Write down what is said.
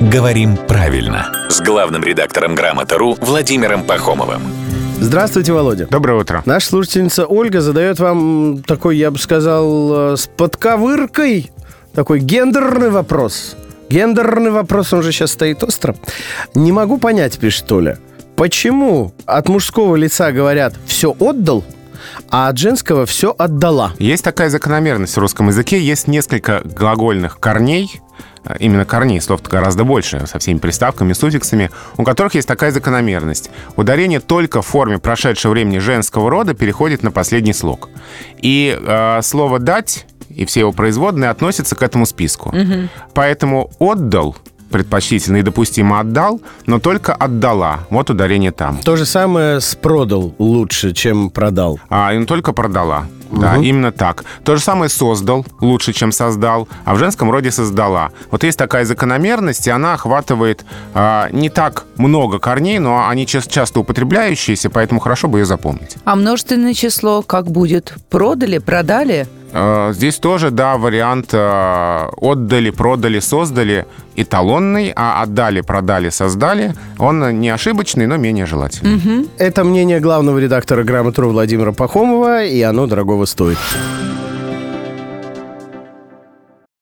«Говорим правильно» с главным редактором «Грамота.ру» Владимиром Пахомовым. Здравствуйте, Володя. Доброе утро. Наша слушательница Ольга задает вам такой, я бы сказал, э, с подковыркой такой гендерный вопрос. Гендерный вопрос, он же сейчас стоит остро. Не могу понять, пишет Оля, почему от мужского лица говорят «все отдал», а от женского все отдала. Есть такая закономерность в русском языке. Есть несколько глагольных корней, именно корней, слов гораздо больше, со всеми приставками, суффиксами, у которых есть такая закономерность. Ударение только в форме прошедшего времени женского рода переходит на последний слог. И э, слово «дать» и все его производные относятся к этому списку. Угу. Поэтому «отдал» предпочтительно и допустимо отдал, но только отдала. Вот ударение там. То же самое с продал лучше, чем продал. А, и только продала. Угу. Да, именно так. То же самое создал лучше, чем создал, а в женском роде создала. Вот есть такая закономерность, и она охватывает а, не так много корней, но они часто употребляющиеся, поэтому хорошо бы ее запомнить. А множественное число как будет? Продали, продали? А, здесь тоже, да, вариант а, отдали, продали, создали эталонный, а отдали, продали, создали. Он не ошибочный, но менее желательный. Угу. Это мнение главного редактора «Грамотру» Владимира Пахомова, и оно дорогого стоит.